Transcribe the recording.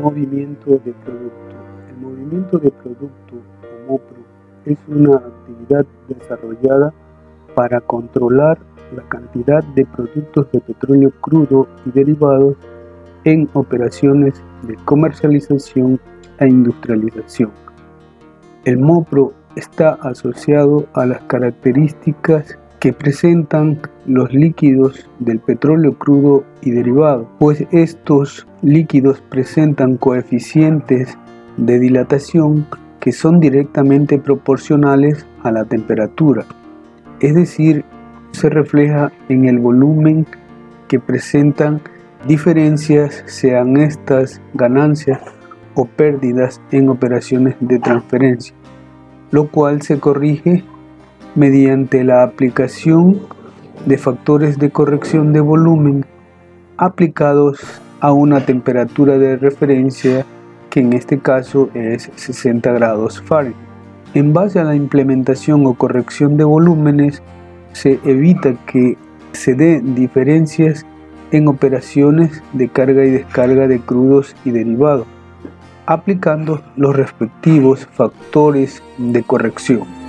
Movimiento de producto. El movimiento de producto o MOPRO es una actividad desarrollada para controlar la cantidad de productos de petróleo crudo y derivados en operaciones de comercialización e industrialización. El MOPRO está asociado a las características que presentan los líquidos del petróleo crudo y derivado, pues estos líquidos presentan coeficientes de dilatación que son directamente proporcionales a la temperatura, es decir, se refleja en el volumen que presentan diferencias, sean estas ganancias o pérdidas en operaciones de transferencia, lo cual se corrige mediante la aplicación de factores de corrección de volumen aplicados a una temperatura de referencia que en este caso es 60 grados Fahrenheit. En base a la implementación o corrección de volúmenes se evita que se den diferencias en operaciones de carga y descarga de crudos y derivados, aplicando los respectivos factores de corrección.